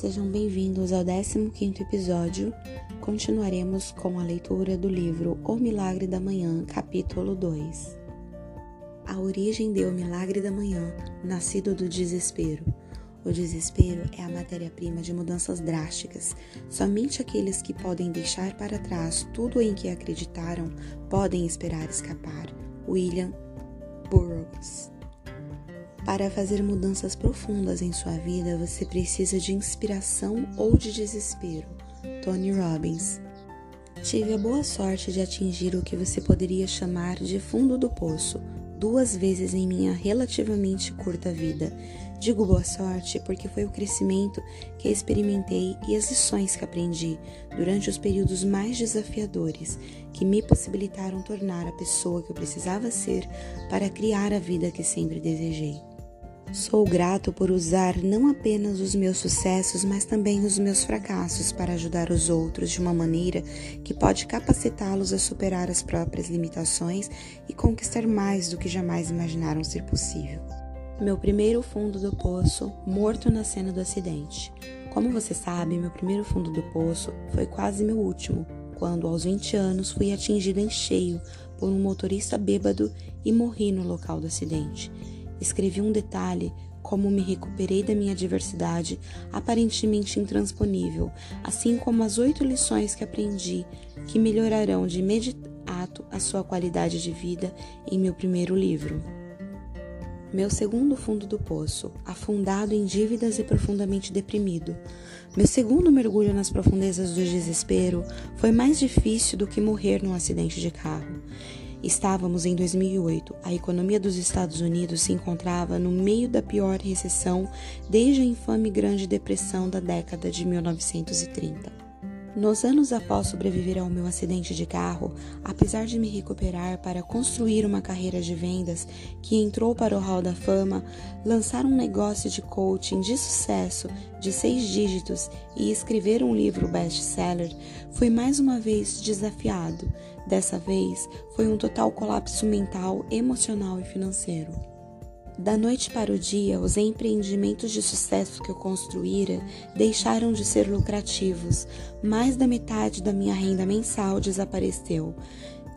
Sejam bem-vindos ao 15º episódio. Continuaremos com a leitura do livro O Milagre da Manhã, capítulo 2. A origem deu o milagre da manhã, nascido do desespero. O desespero é a matéria-prima de mudanças drásticas. Somente aqueles que podem deixar para trás tudo em que acreditaram podem esperar escapar. William Burroughs para fazer mudanças profundas em sua vida, você precisa de inspiração ou de desespero. Tony Robbins. Tive a boa sorte de atingir o que você poderia chamar de fundo do poço, duas vezes em minha relativamente curta vida. Digo boa sorte porque foi o crescimento que experimentei e as lições que aprendi durante os períodos mais desafiadores que me possibilitaram tornar a pessoa que eu precisava ser para criar a vida que sempre desejei. Sou grato por usar não apenas os meus sucessos, mas também os meus fracassos para ajudar os outros de uma maneira que pode capacitá-los a superar as próprias limitações e conquistar mais do que jamais imaginaram ser possível. Meu primeiro fundo do poço, morto na cena do acidente. Como você sabe, meu primeiro fundo do poço foi quase meu último, quando aos 20 anos fui atingido em cheio por um motorista bêbado e morri no local do acidente. Escrevi um detalhe como me recuperei da minha adversidade aparentemente intransponível, assim como as oito lições que aprendi que melhorarão de imediato a sua qualidade de vida em meu primeiro livro. Meu segundo fundo do poço, afundado em dívidas e profundamente deprimido. Meu segundo mergulho nas profundezas do desespero foi mais difícil do que morrer num acidente de carro. Estávamos em 2008. A economia dos Estados Unidos se encontrava no meio da pior recessão desde a infame Grande Depressão da década de 1930. Nos anos após sobreviver ao meu acidente de carro, apesar de me recuperar para construir uma carreira de vendas que entrou para o Hall da Fama, lançar um negócio de coaching de sucesso de seis dígitos e escrever um livro best-seller, fui mais uma vez desafiado. Dessa vez, foi um total colapso mental, emocional e financeiro. Da noite para o dia, os empreendimentos de sucesso que eu construíra deixaram de ser lucrativos. Mais da metade da minha renda mensal desapareceu.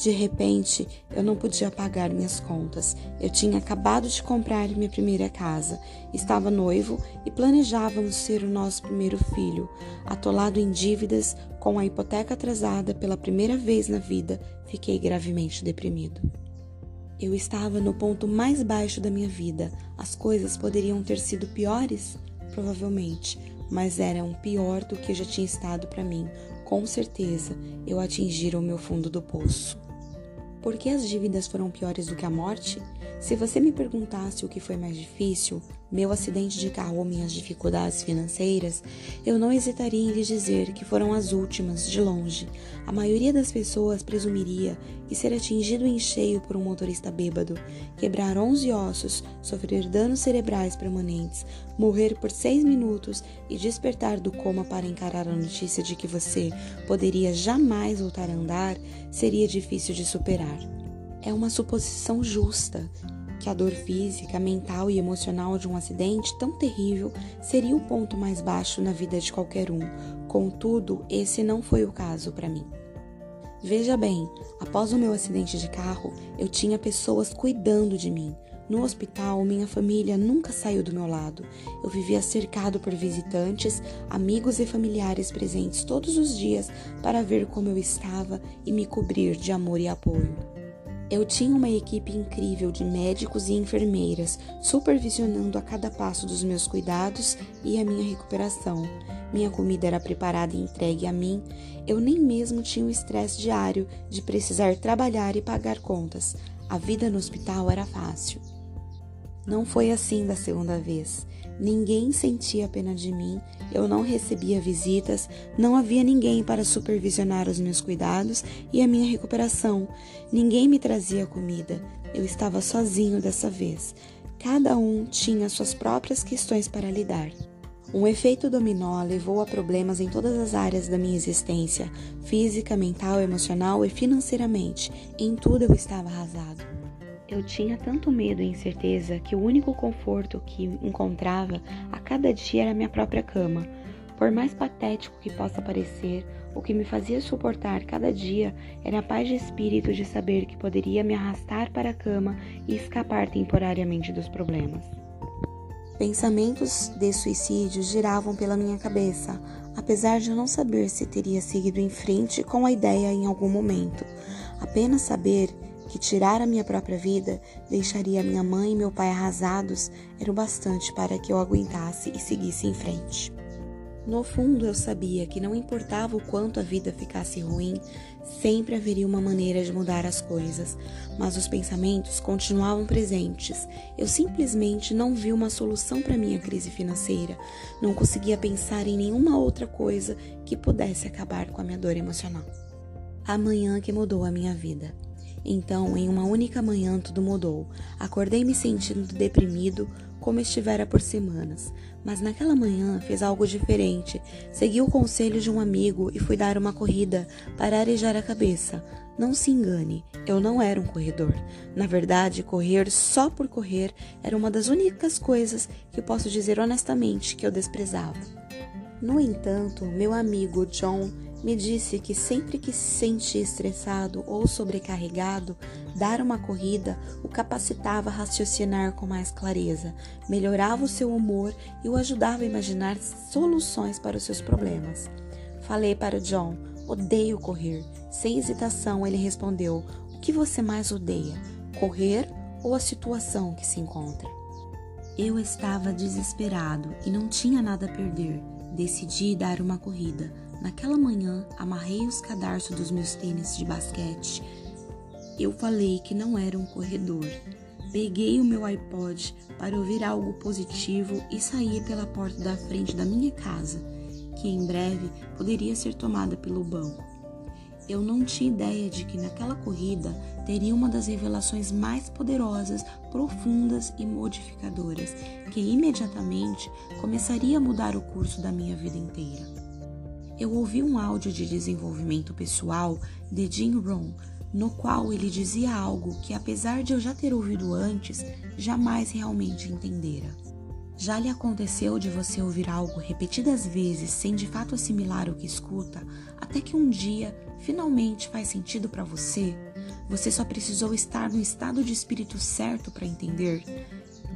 De repente, eu não podia pagar minhas contas. Eu tinha acabado de comprar minha primeira casa, estava noivo e planejávamos ser o nosso primeiro filho. Atolado em dívidas, com a hipoteca atrasada pela primeira vez na vida, fiquei gravemente deprimido. Eu estava no ponto mais baixo da minha vida. As coisas poderiam ter sido piores? Provavelmente, mas eram pior do que já tinha estado para mim. Com certeza, eu atingira o meu fundo do poço. Por que as dívidas foram piores do que a morte? Se você me perguntasse o que foi mais difícil, meu acidente de carro ou minhas dificuldades financeiras, eu não hesitaria em lhe dizer que foram as últimas, de longe. A maioria das pessoas presumiria que ser atingido em cheio por um motorista bêbado, quebrar 11 ossos, sofrer danos cerebrais permanentes, morrer por seis minutos e despertar do coma para encarar a notícia de que você poderia jamais voltar a andar seria difícil de superar. É uma suposição justa que a dor física, mental e emocional de um acidente tão terrível seria o ponto mais baixo na vida de qualquer um. Contudo, esse não foi o caso para mim. Veja bem, após o meu acidente de carro, eu tinha pessoas cuidando de mim. No hospital, minha família nunca saiu do meu lado. Eu vivia cercado por visitantes, amigos e familiares presentes todos os dias para ver como eu estava e me cobrir de amor e apoio. Eu tinha uma equipe incrível de médicos e enfermeiras supervisionando a cada passo dos meus cuidados e a minha recuperação. Minha comida era preparada e entregue a mim. Eu nem mesmo tinha o estresse diário de precisar trabalhar e pagar contas. A vida no hospital era fácil. Não foi assim da segunda vez. Ninguém sentia pena de mim, eu não recebia visitas, não havia ninguém para supervisionar os meus cuidados e a minha recuperação. Ninguém me trazia comida. Eu estava sozinho dessa vez. Cada um tinha suas próprias questões para lidar. Um efeito dominó levou a problemas em todas as áreas da minha existência, física, mental, emocional e financeiramente. Em tudo eu estava arrasado. Eu tinha tanto medo e incerteza que o único conforto que encontrava a cada dia era minha própria cama. Por mais patético que possa parecer, o que me fazia suportar cada dia era a paz de espírito de saber que poderia me arrastar para a cama e escapar temporariamente dos problemas. Pensamentos de suicídio giravam pela minha cabeça, apesar de eu não saber se teria seguido em frente com a ideia em algum momento. Apenas saber que tirar a minha própria vida deixaria minha mãe e meu pai arrasados era o bastante para que eu aguentasse e seguisse em frente. No fundo, eu sabia que não importava o quanto a vida ficasse ruim, sempre haveria uma maneira de mudar as coisas, mas os pensamentos continuavam presentes. Eu simplesmente não vi uma solução para minha crise financeira, não conseguia pensar em nenhuma outra coisa que pudesse acabar com a minha dor emocional. A manhã que mudou a minha vida. Então, em uma única manhã, tudo mudou. Acordei me sentindo deprimido, como estivera por semanas, mas naquela manhã fez algo diferente. Segui o conselho de um amigo e fui dar uma corrida para arejar a cabeça. Não se engane, eu não era um corredor. Na verdade, correr só por correr era uma das únicas coisas que posso dizer honestamente que eu desprezava. No entanto, meu amigo John me disse que sempre que se sentia estressado ou sobrecarregado, dar uma corrida o capacitava a raciocinar com mais clareza, melhorava o seu humor e o ajudava a imaginar soluções para os seus problemas. Falei para John: odeio correr. Sem hesitação, ele respondeu: O que você mais odeia? Correr ou a situação que se encontra? Eu estava desesperado e não tinha nada a perder. Decidi dar uma corrida. Naquela manhã, amarrei os cadarços dos meus tênis de basquete. Eu falei que não era um corredor. Peguei o meu iPod para ouvir algo positivo e saí pela porta da frente da minha casa, que em breve poderia ser tomada pelo banco. Eu não tinha ideia de que naquela corrida teria uma das revelações mais poderosas, profundas e modificadoras, que imediatamente começaria a mudar o curso da minha vida inteira. Eu ouvi um áudio de desenvolvimento pessoal de Jim Rohn, no qual ele dizia algo que, apesar de eu já ter ouvido antes, jamais realmente entendera. Já lhe aconteceu de você ouvir algo repetidas vezes sem de fato assimilar o que escuta, até que um dia finalmente faz sentido para você? Você só precisou estar no estado de espírito certo para entender?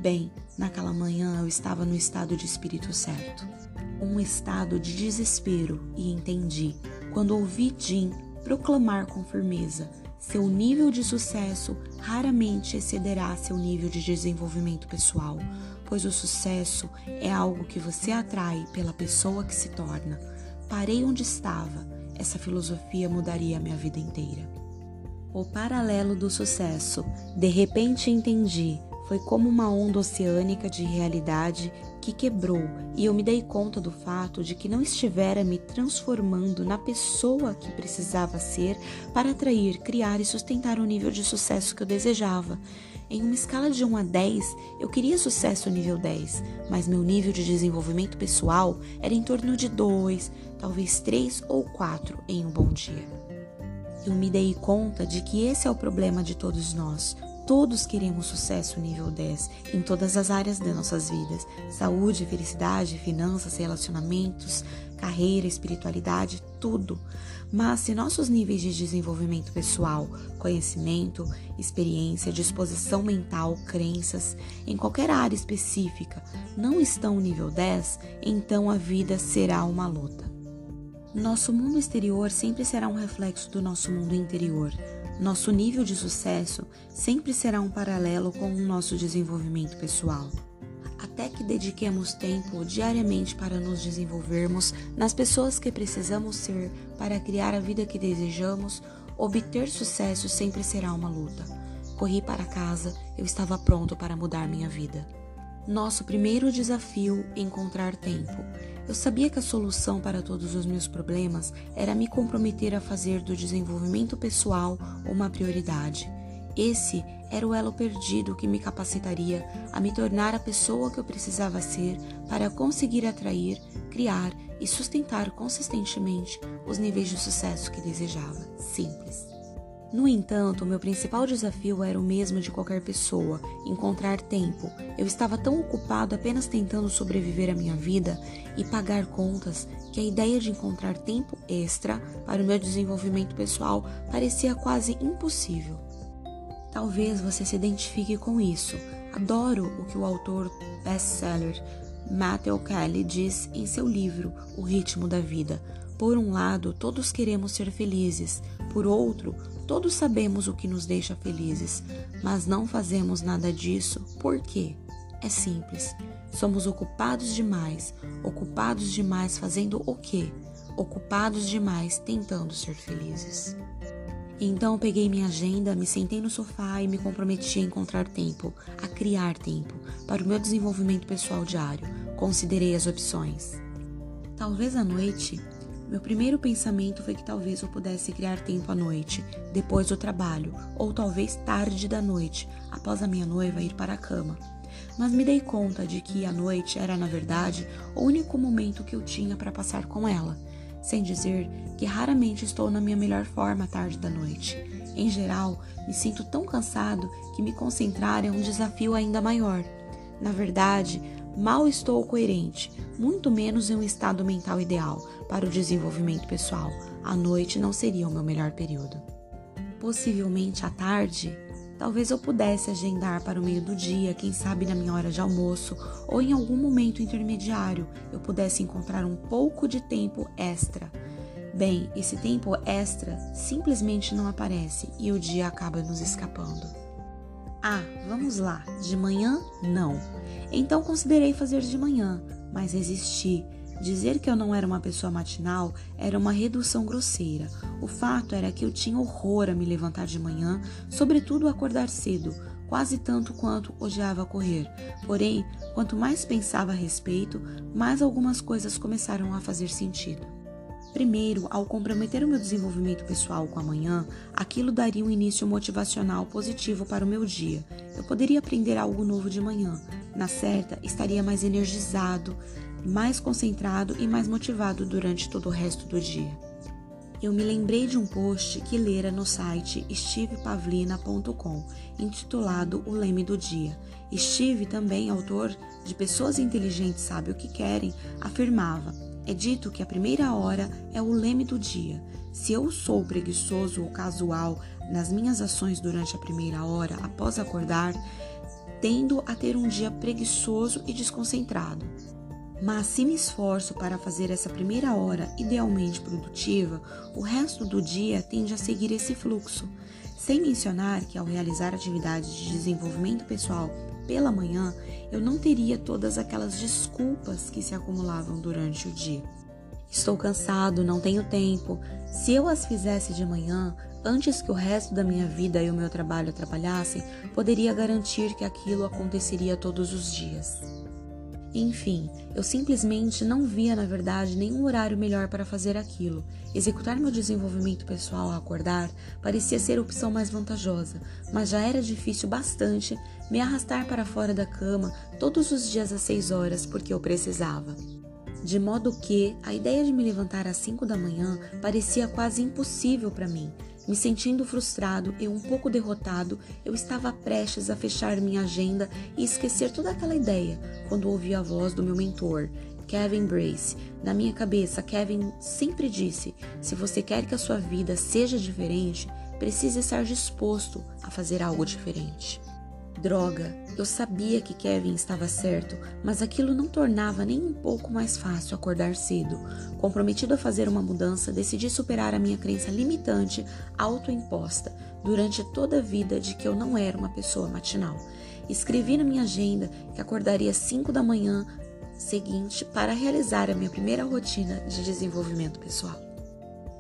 Bem, naquela manhã eu estava no estado de espírito certo. Um estado de desespero e entendi quando ouvi Jim proclamar com firmeza: seu nível de sucesso raramente excederá seu nível de desenvolvimento pessoal pois o sucesso é algo que você atrai pela pessoa que se torna. Parei onde estava, essa filosofia mudaria a minha vida inteira. O paralelo do sucesso. De repente entendi foi como uma onda oceânica de realidade que quebrou e eu me dei conta do fato de que não estivera me transformando na pessoa que precisava ser para atrair, criar e sustentar o nível de sucesso que eu desejava. Em uma escala de 1 a 10, eu queria sucesso nível 10, mas meu nível de desenvolvimento pessoal era em torno de 2, talvez 3 ou 4 em um bom dia. Eu me dei conta de que esse é o problema de todos nós. Todos queremos sucesso nível 10 em todas as áreas de nossas vidas: saúde, felicidade, finanças, relacionamentos, carreira, espiritualidade, tudo. Mas se nossos níveis de desenvolvimento pessoal, conhecimento, experiência, disposição mental, crenças, em qualquer área específica, não estão nível 10, então a vida será uma luta. Nosso mundo exterior sempre será um reflexo do nosso mundo interior. Nosso nível de sucesso sempre será um paralelo com o nosso desenvolvimento pessoal. Até que dediquemos tempo diariamente para nos desenvolvermos nas pessoas que precisamos ser para criar a vida que desejamos, obter sucesso sempre será uma luta. Corri para casa, eu estava pronto para mudar minha vida. Nosso primeiro desafio encontrar tempo. Eu sabia que a solução para todos os meus problemas era me comprometer a fazer do desenvolvimento pessoal uma prioridade. Esse era o elo perdido que me capacitaria a me tornar a pessoa que eu precisava ser para conseguir atrair, criar e sustentar consistentemente os níveis de sucesso que desejava. Simples. No entanto, meu principal desafio era o mesmo de qualquer pessoa: encontrar tempo. Eu estava tão ocupado apenas tentando sobreviver à minha vida e pagar contas que a ideia de encontrar tempo extra para o meu desenvolvimento pessoal parecia quase impossível. Talvez você se identifique com isso. Adoro o que o autor best-seller Matthew Kelly diz em seu livro O Ritmo da Vida. Por um lado, todos queremos ser felizes, por outro, todos sabemos o que nos deixa felizes, mas não fazemos nada disso. Por quê? É simples. Somos ocupados demais. Ocupados demais fazendo o quê? Ocupados demais tentando ser felizes. Então peguei minha agenda, me sentei no sofá e me comprometi a encontrar tempo, a criar tempo, para o meu desenvolvimento pessoal diário. Considerei as opções. Talvez à noite meu primeiro pensamento foi que talvez eu pudesse criar tempo à noite, depois do trabalho, ou talvez tarde da noite, após a minha noiva ir para a cama. Mas me dei conta de que a noite era, na verdade, o único momento que eu tinha para passar com ela, sem dizer que raramente estou na minha melhor forma à tarde da noite. Em geral, me sinto tão cansado que me concentrar é um desafio ainda maior. Na verdade, mal estou coerente, muito menos em um estado mental ideal para o desenvolvimento pessoal. A noite não seria o meu melhor período. Possivelmente à tarde, talvez eu pudesse agendar para o meio do dia, quem sabe na minha hora de almoço ou em algum momento intermediário eu pudesse encontrar um pouco de tempo extra. Bem, esse tempo extra simplesmente não aparece e o dia acaba nos escapando. Ah, vamos lá, de manhã não. Então considerei fazer de manhã, mas resisti. Dizer que eu não era uma pessoa matinal era uma redução grosseira. O fato era que eu tinha horror a me levantar de manhã, sobretudo acordar cedo, quase tanto quanto odiava correr. Porém, quanto mais pensava a respeito, mais algumas coisas começaram a fazer sentido. Primeiro, ao comprometer o meu desenvolvimento pessoal com a manhã, aquilo daria um início motivacional positivo para o meu dia. Eu poderia aprender algo novo de manhã. Na certa, estaria mais energizado, mais concentrado e mais motivado durante todo o resto do dia. Eu me lembrei de um post que lera no site stevepavlina.com, intitulado O Leme do Dia. Steve, também autor de Pessoas Inteligentes Sabem o que Querem, afirmava: é dito que a primeira hora é o leme do dia. Se eu sou preguiçoso ou casual nas minhas ações durante a primeira hora após acordar, tendo a ter um dia preguiçoso e desconcentrado. Mas se me esforço para fazer essa primeira hora idealmente produtiva, o resto do dia tende a seguir esse fluxo. Sem mencionar que ao realizar atividades de desenvolvimento pessoal pela manhã, eu não teria todas aquelas desculpas que se acumulavam durante o dia. Estou cansado, não tenho tempo. Se eu as fizesse de manhã, antes que o resto da minha vida e o meu trabalho atrapalhassem, poderia garantir que aquilo aconteceria todos os dias. Enfim, eu simplesmente não via, na verdade, nenhum horário melhor para fazer aquilo. Executar meu desenvolvimento pessoal ao acordar parecia ser a opção mais vantajosa, mas já era difícil bastante me arrastar para fora da cama todos os dias às seis horas porque eu precisava. De modo que a ideia de me levantar às cinco da manhã parecia quase impossível para mim, me sentindo frustrado e um pouco derrotado, eu estava prestes a fechar minha agenda e esquecer toda aquela ideia quando ouvi a voz do meu mentor, Kevin Brace. Na minha cabeça, Kevin sempre disse: se você quer que a sua vida seja diferente, precisa estar disposto a fazer algo diferente. Droga, eu sabia que Kevin estava certo, mas aquilo não tornava nem um pouco mais fácil acordar cedo. Comprometido a fazer uma mudança, decidi superar a minha crença limitante autoimposta durante toda a vida de que eu não era uma pessoa matinal. Escrevi na minha agenda que acordaria às 5 da manhã seguinte para realizar a minha primeira rotina de desenvolvimento pessoal.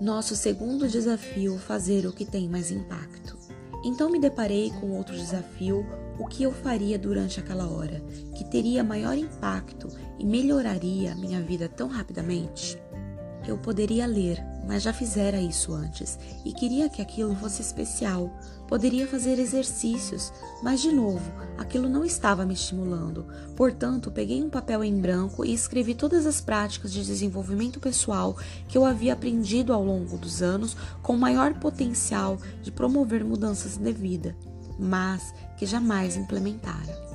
Nosso segundo desafio: fazer o que tem mais impacto. Então me deparei com outro desafio, o que eu faria durante aquela hora, que teria maior impacto e melhoraria minha vida tão rapidamente? Eu poderia ler, mas já fizera isso antes e queria que aquilo fosse especial. Poderia fazer exercícios, mas de novo, aquilo não estava me estimulando. Portanto, peguei um papel em branco e escrevi todas as práticas de desenvolvimento pessoal que eu havia aprendido ao longo dos anos com maior potencial de promover mudanças de vida, mas que jamais implementara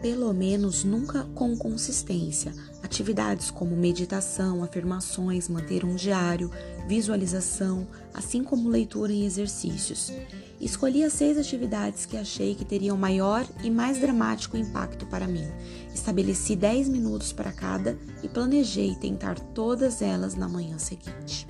pelo menos nunca com consistência. Atividades como meditação, afirmações, manter um diário, visualização, assim como leitura e exercícios. Escolhi as seis atividades que achei que teriam maior e mais dramático impacto para mim. Estabeleci 10 minutos para cada e planejei tentar todas elas na manhã seguinte.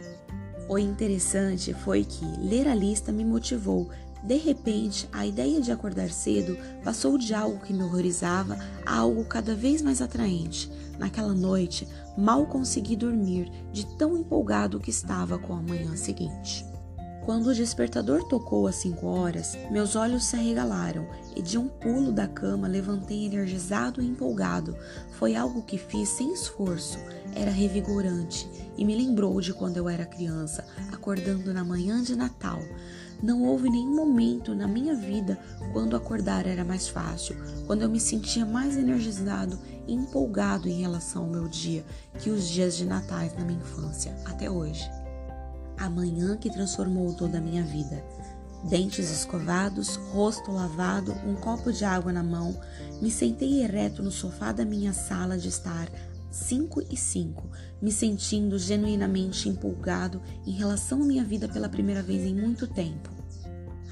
O interessante foi que ler a lista me motivou de repente, a ideia de acordar cedo passou de algo que me horrorizava a algo cada vez mais atraente. Naquela noite, mal consegui dormir de tão empolgado que estava com a manhã seguinte. Quando o despertador tocou às cinco horas, meus olhos se arregalaram e de um pulo da cama levantei energizado e empolgado. Foi algo que fiz sem esforço, era revigorante e me lembrou de quando eu era criança, acordando na manhã de Natal. Não houve nenhum momento na minha vida quando acordar era mais fácil, quando eu me sentia mais energizado e empolgado em relação ao meu dia que os dias de natais na minha infância, até hoje. A manhã que transformou toda a minha vida. Dentes escovados, rosto lavado, um copo de água na mão, me sentei ereto no sofá da minha sala de estar 5 e 5, me sentindo genuinamente empolgado em relação à minha vida pela primeira vez em muito tempo.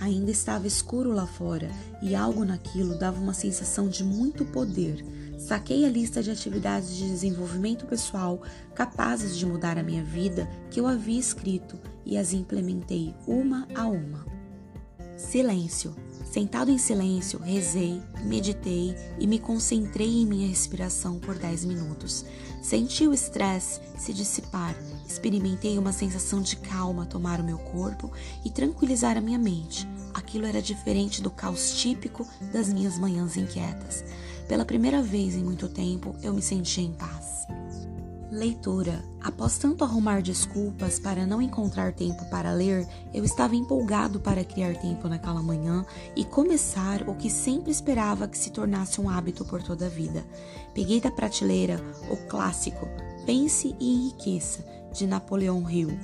Ainda estava escuro lá fora e algo naquilo dava uma sensação de muito poder. Saquei a lista de atividades de desenvolvimento pessoal capazes de mudar a minha vida que eu havia escrito e as implementei uma a uma. Silêncio. Sentado em silêncio, rezei, meditei e me concentrei em minha respiração por 10 minutos. Senti o estresse se dissipar, experimentei uma sensação de calma tomar o meu corpo e tranquilizar a minha mente. Aquilo era diferente do caos típico das minhas manhãs inquietas. Pela primeira vez em muito tempo, eu me senti em paz. Leitura. Após tanto arrumar desculpas para não encontrar tempo para ler, eu estava empolgado para criar tempo naquela manhã e começar o que sempre esperava que se tornasse um hábito por toda a vida. Peguei da prateleira o clássico Pense e Enriqueça, de Napoleão Hill.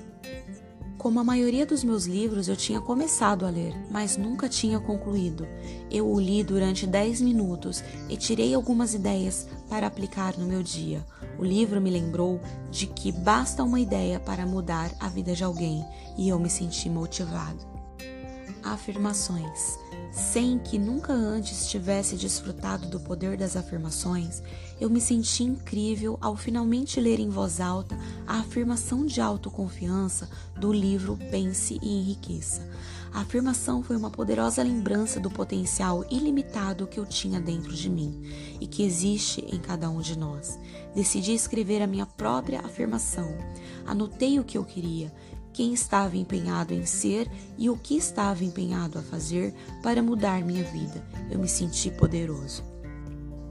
Como a maioria dos meus livros, eu tinha começado a ler, mas nunca tinha concluído. Eu o li durante 10 minutos e tirei algumas ideias para aplicar no meu dia. O livro me lembrou de que basta uma ideia para mudar a vida de alguém e eu me senti motivado. Afirmações. Sem que nunca antes tivesse desfrutado do poder das afirmações, eu me senti incrível ao finalmente ler em voz alta a afirmação de autoconfiança do livro Pense e Enriqueça. A afirmação foi uma poderosa lembrança do potencial ilimitado que eu tinha dentro de mim e que existe em cada um de nós. Decidi escrever a minha própria afirmação. Anotei o que eu queria quem estava empenhado em ser e o que estava empenhado a fazer para mudar minha vida. Eu me senti poderoso.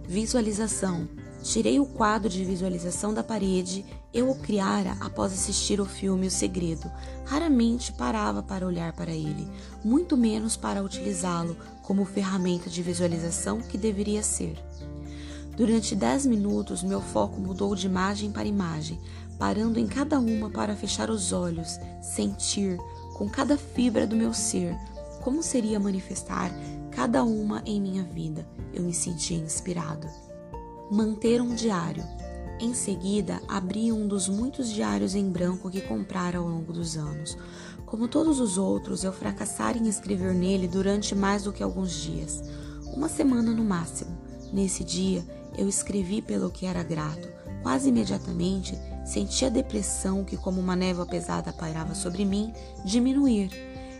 Visualização. Tirei o quadro de visualização da parede, eu o criara após assistir o filme O Segredo. Raramente parava para olhar para ele, muito menos para utilizá-lo como ferramenta de visualização que deveria ser. Durante dez minutos, meu foco mudou de imagem para imagem, parando em cada uma para fechar os olhos, sentir com cada fibra do meu ser como seria manifestar cada uma em minha vida. Eu me sentia inspirado. Manter um diário. Em seguida, abri um dos muitos diários em branco que comprara ao longo dos anos. Como todos os outros, eu fracassara em escrever nele durante mais do que alguns dias, uma semana no máximo. Nesse dia, eu escrevi pelo que era grato. Quase imediatamente, Senti a depressão que, como uma névoa pesada pairava sobre mim, diminuir.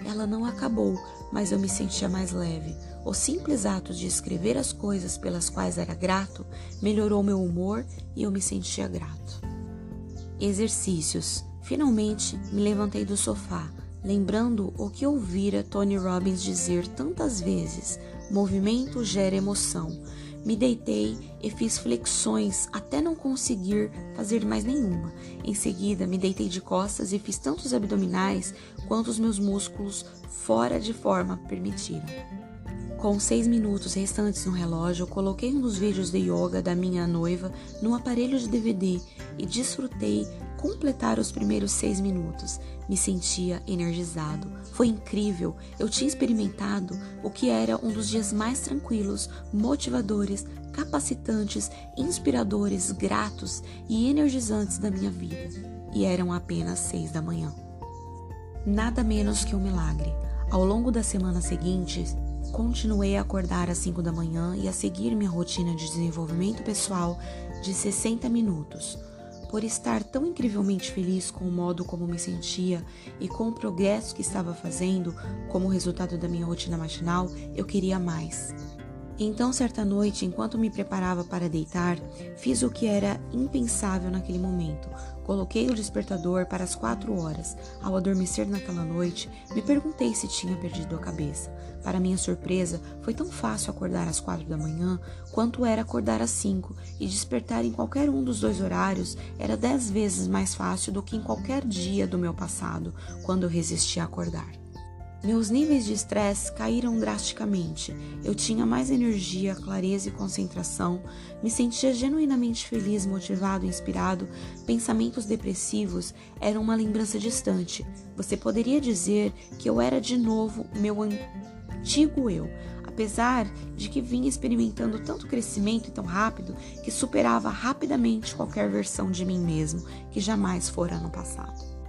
Ela não acabou, mas eu me sentia mais leve. O simples ato de escrever as coisas pelas quais era grato melhorou meu humor e eu me sentia grato. Exercícios. Finalmente me levantei do sofá, lembrando o que ouvira Tony Robbins dizer tantas vezes: movimento gera emoção. Me deitei e fiz flexões até não conseguir fazer mais nenhuma. Em seguida, me deitei de costas e fiz tantos abdominais quanto os meus músculos fora de forma permitiram. Com seis minutos restantes no relógio, coloquei um dos vídeos de yoga da minha noiva no aparelho de DVD e desfrutei completar os primeiros seis minutos. Me sentia energizado. Foi incrível. Eu tinha experimentado o que era um dos dias mais tranquilos, motivadores, capacitantes, inspiradores, gratos e energizantes da minha vida. E eram apenas seis da manhã. Nada menos que um milagre. Ao longo das semanas seguintes, Continuei a acordar às 5 da manhã e a seguir minha rotina de desenvolvimento pessoal de 60 minutos. Por estar tão incrivelmente feliz com o modo como me sentia e com o progresso que estava fazendo como resultado da minha rotina matinal, eu queria mais. Então, certa noite, enquanto me preparava para deitar, fiz o que era impensável naquele momento. Coloquei o despertador para as quatro horas. Ao adormecer naquela noite, me perguntei se tinha perdido a cabeça. Para minha surpresa, foi tão fácil acordar às quatro da manhã quanto era acordar às cinco, e despertar em qualquer um dos dois horários era dez vezes mais fácil do que em qualquer dia do meu passado, quando eu resistia a acordar. Meus níveis de estresse caíram drasticamente. Eu tinha mais energia, clareza e concentração, me sentia genuinamente feliz, motivado, inspirado. Pensamentos depressivos eram uma lembrança distante. Você poderia dizer que eu era de novo meu antigo eu, apesar de que vinha experimentando tanto crescimento tão rápido que superava rapidamente qualquer versão de mim mesmo que jamais fora no passado.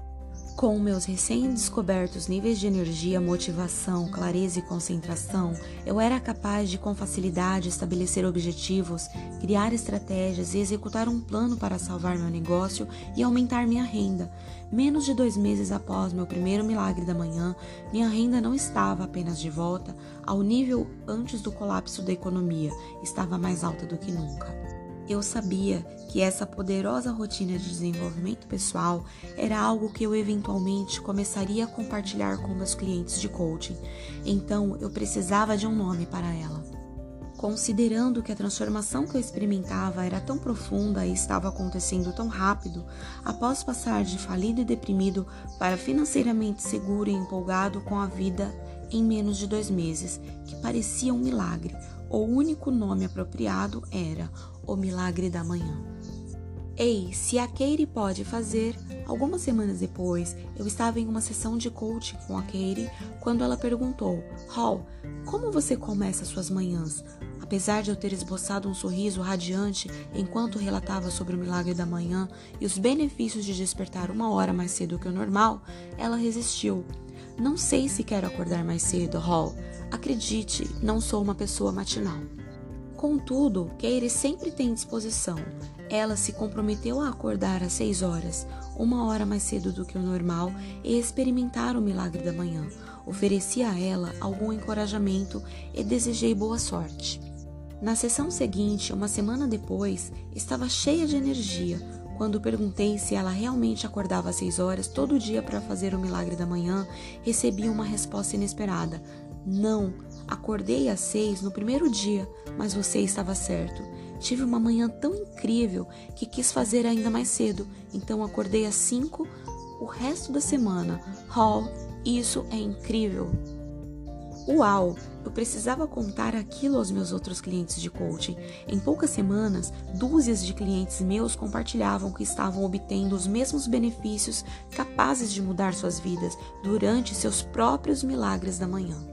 Com meus recém-descobertos níveis de energia, motivação, clareza e concentração, eu era capaz de com facilidade estabelecer objetivos, criar estratégias e executar um plano para salvar meu negócio e aumentar minha renda. Menos de dois meses após meu primeiro milagre da manhã, minha renda não estava apenas de volta ao nível antes do colapso da economia, estava mais alta do que nunca. Eu sabia que essa poderosa rotina de desenvolvimento pessoal era algo que eu eventualmente começaria a compartilhar com meus clientes de coaching, então eu precisava de um nome para ela. Considerando que a transformação que eu experimentava era tão profunda e estava acontecendo tão rápido, após passar de falido e deprimido para financeiramente seguro e empolgado com a vida em menos de dois meses, que parecia um milagre, o único nome apropriado era O Milagre da Manhã. Ei, se a Katie pode fazer, algumas semanas depois, eu estava em uma sessão de coaching com a Katie quando ela perguntou: Hall, como você começa suas manhãs? Apesar de eu ter esboçado um sorriso radiante enquanto relatava sobre o milagre da manhã e os benefícios de despertar uma hora mais cedo que o normal, ela resistiu. Não sei se quero acordar mais cedo, Hall. Acredite, não sou uma pessoa matinal. Contudo, Keire sempre tem disposição. Ela se comprometeu a acordar às seis horas, uma hora mais cedo do que o normal, e experimentar o milagre da manhã. Ofereci a ela algum encorajamento e desejei boa sorte. Na sessão seguinte, uma semana depois, estava cheia de energia, quando perguntei se ela realmente acordava às seis horas todo dia para fazer o milagre da manhã, recebi uma resposta inesperada: Não, acordei às seis no primeiro dia, mas você estava certo. Tive uma manhã tão incrível que quis fazer ainda mais cedo, então acordei às cinco o resto da semana. Hall, isso é incrível! Uau! Eu precisava contar aquilo aos meus outros clientes de coaching. Em poucas semanas, dúzias de clientes meus compartilhavam que estavam obtendo os mesmos benefícios capazes de mudar suas vidas durante seus próprios milagres da manhã.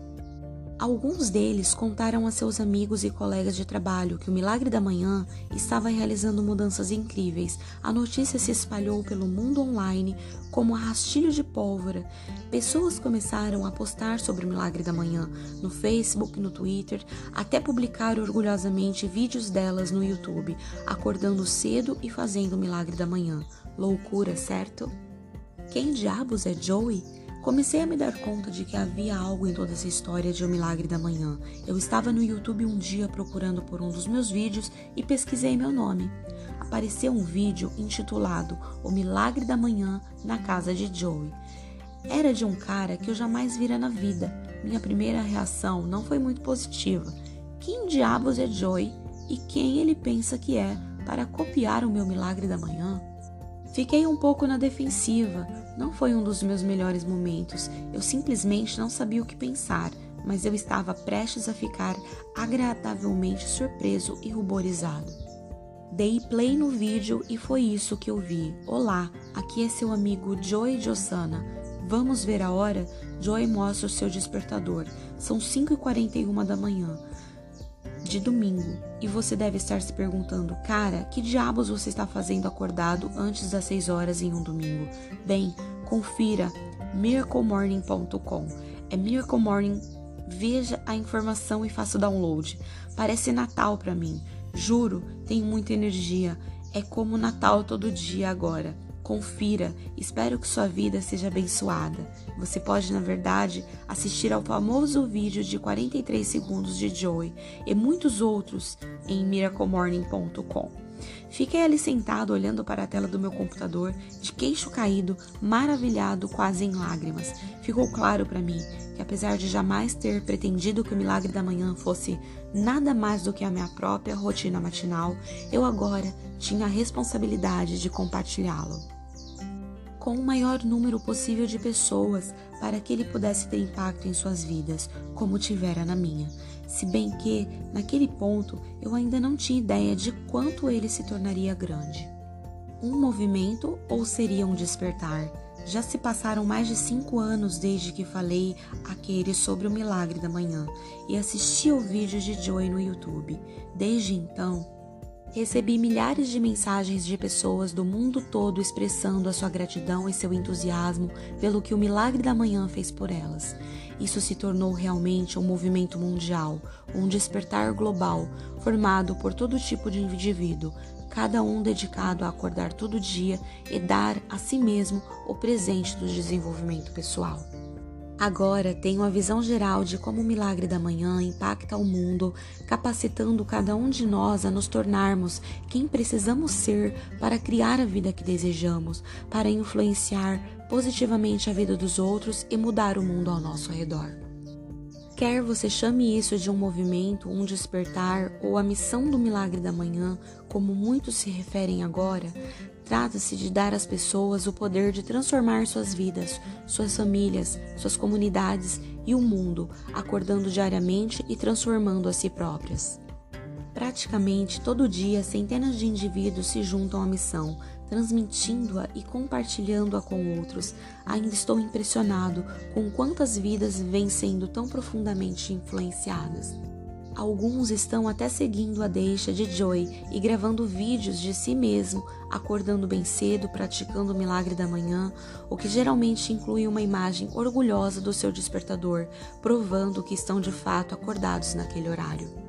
Alguns deles contaram a seus amigos e colegas de trabalho que o Milagre da Manhã estava realizando mudanças incríveis. A notícia se espalhou pelo mundo online como rastilho de pólvora. Pessoas começaram a postar sobre o Milagre da Manhã no Facebook, no Twitter, até publicar orgulhosamente vídeos delas no YouTube, acordando cedo e fazendo o Milagre da Manhã. Loucura, certo? Quem diabos é Joey? Comecei a me dar conta de que havia algo em toda essa história de O Milagre da Manhã. Eu estava no YouTube um dia procurando por um dos meus vídeos e pesquisei meu nome. Apareceu um vídeo intitulado O Milagre da Manhã na casa de Joey. Era de um cara que eu jamais vira na vida. Minha primeira reação não foi muito positiva. Quem diabos é Joey? e quem ele pensa que é para copiar o meu milagre da manhã? Fiquei um pouco na defensiva. Não foi um dos meus melhores momentos. Eu simplesmente não sabia o que pensar, mas eu estava prestes a ficar agradavelmente surpreso e ruborizado. Dei play no vídeo e foi isso que eu vi. Olá, aqui é seu amigo Joey Jossana. Vamos ver a hora? Joey mostra o seu despertador. São 5h41 da manhã de domingo e você deve estar se perguntando, cara, que diabos você está fazendo acordado antes das 6 horas em um domingo? Bem, confira miraclemorning.com. É Miracle Morning. Veja a informação e faça o download. Parece Natal para mim. Juro, tem muita energia. É como Natal todo dia agora. Confira, espero que sua vida seja abençoada. Você pode, na verdade, assistir ao famoso vídeo de 43 segundos de Joey e muitos outros em miraclemorning.com. Fiquei ali sentado olhando para a tela do meu computador, de queixo caído, maravilhado, quase em lágrimas. Ficou claro para mim que, apesar de jamais ter pretendido que o milagre da manhã fosse nada mais do que a minha própria rotina matinal, eu agora tinha a responsabilidade de compartilhá-lo com o maior número possível de pessoas para que ele pudesse ter impacto em suas vidas, como tivera na minha. Se bem que, naquele ponto, eu ainda não tinha ideia de quanto ele se tornaria grande. Um movimento ou seria um despertar? Já se passaram mais de cinco anos desde que falei aquele sobre o milagre da manhã e assisti ao vídeo de Joy no YouTube. Desde então, Recebi milhares de mensagens de pessoas do mundo todo expressando a sua gratidão e seu entusiasmo pelo que o milagre da manhã fez por elas. Isso se tornou realmente um movimento mundial, um despertar global, formado por todo tipo de indivíduo, cada um dedicado a acordar todo dia e dar a si mesmo o presente do desenvolvimento pessoal. Agora tenho a visão geral de como o milagre da manhã impacta o mundo, capacitando cada um de nós a nos tornarmos quem precisamos ser para criar a vida que desejamos, para influenciar positivamente a vida dos outros e mudar o mundo ao nosso redor. Quer você chame isso de um movimento, um despertar ou a missão do milagre da manhã, como muitos se referem agora, Trata-se de dar às pessoas o poder de transformar suas vidas, suas famílias, suas comunidades e o mundo, acordando diariamente e transformando a si próprias. Praticamente todo dia, centenas de indivíduos se juntam à missão, transmitindo-a e compartilhando-a com outros. Ainda estou impressionado com quantas vidas vêm sendo tão profundamente influenciadas. Alguns estão até seguindo a deixa de Joy e gravando vídeos de si mesmo, acordando bem cedo, praticando o milagre da manhã, o que geralmente inclui uma imagem orgulhosa do seu despertador, provando que estão de fato acordados naquele horário.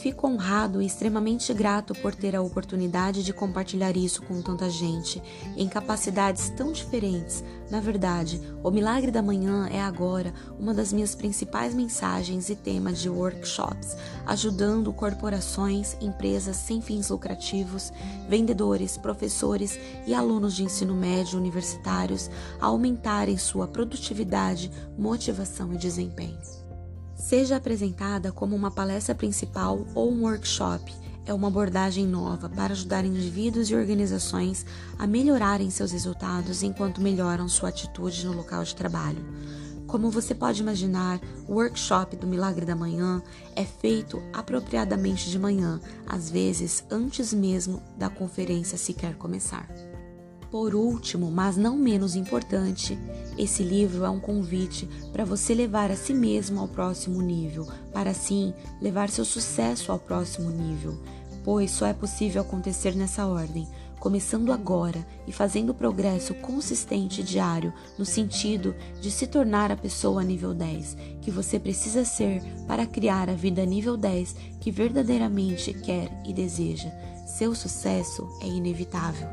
Fico honrado e extremamente grato por ter a oportunidade de compartilhar isso com tanta gente, em capacidades tão diferentes. Na verdade, o Milagre da Manhã é agora uma das minhas principais mensagens e temas de workshops, ajudando corporações, empresas sem fins lucrativos, vendedores, professores e alunos de ensino médio universitários a aumentarem sua produtividade, motivação e desempenho. Seja apresentada como uma palestra principal ou um workshop, é uma abordagem nova para ajudar indivíduos e organizações a melhorarem seus resultados enquanto melhoram sua atitude no local de trabalho. Como você pode imaginar, o workshop do Milagre da Manhã é feito apropriadamente de manhã, às vezes antes mesmo da conferência sequer começar. Por último, mas não menos importante, esse livro é um convite para você levar a si mesmo ao próximo nível, para assim levar seu sucesso ao próximo nível, pois só é possível acontecer nessa ordem, começando agora e fazendo progresso consistente diário no sentido de se tornar a pessoa nível 10 que você precisa ser para criar a vida nível 10 que verdadeiramente quer e deseja. Seu sucesso é inevitável.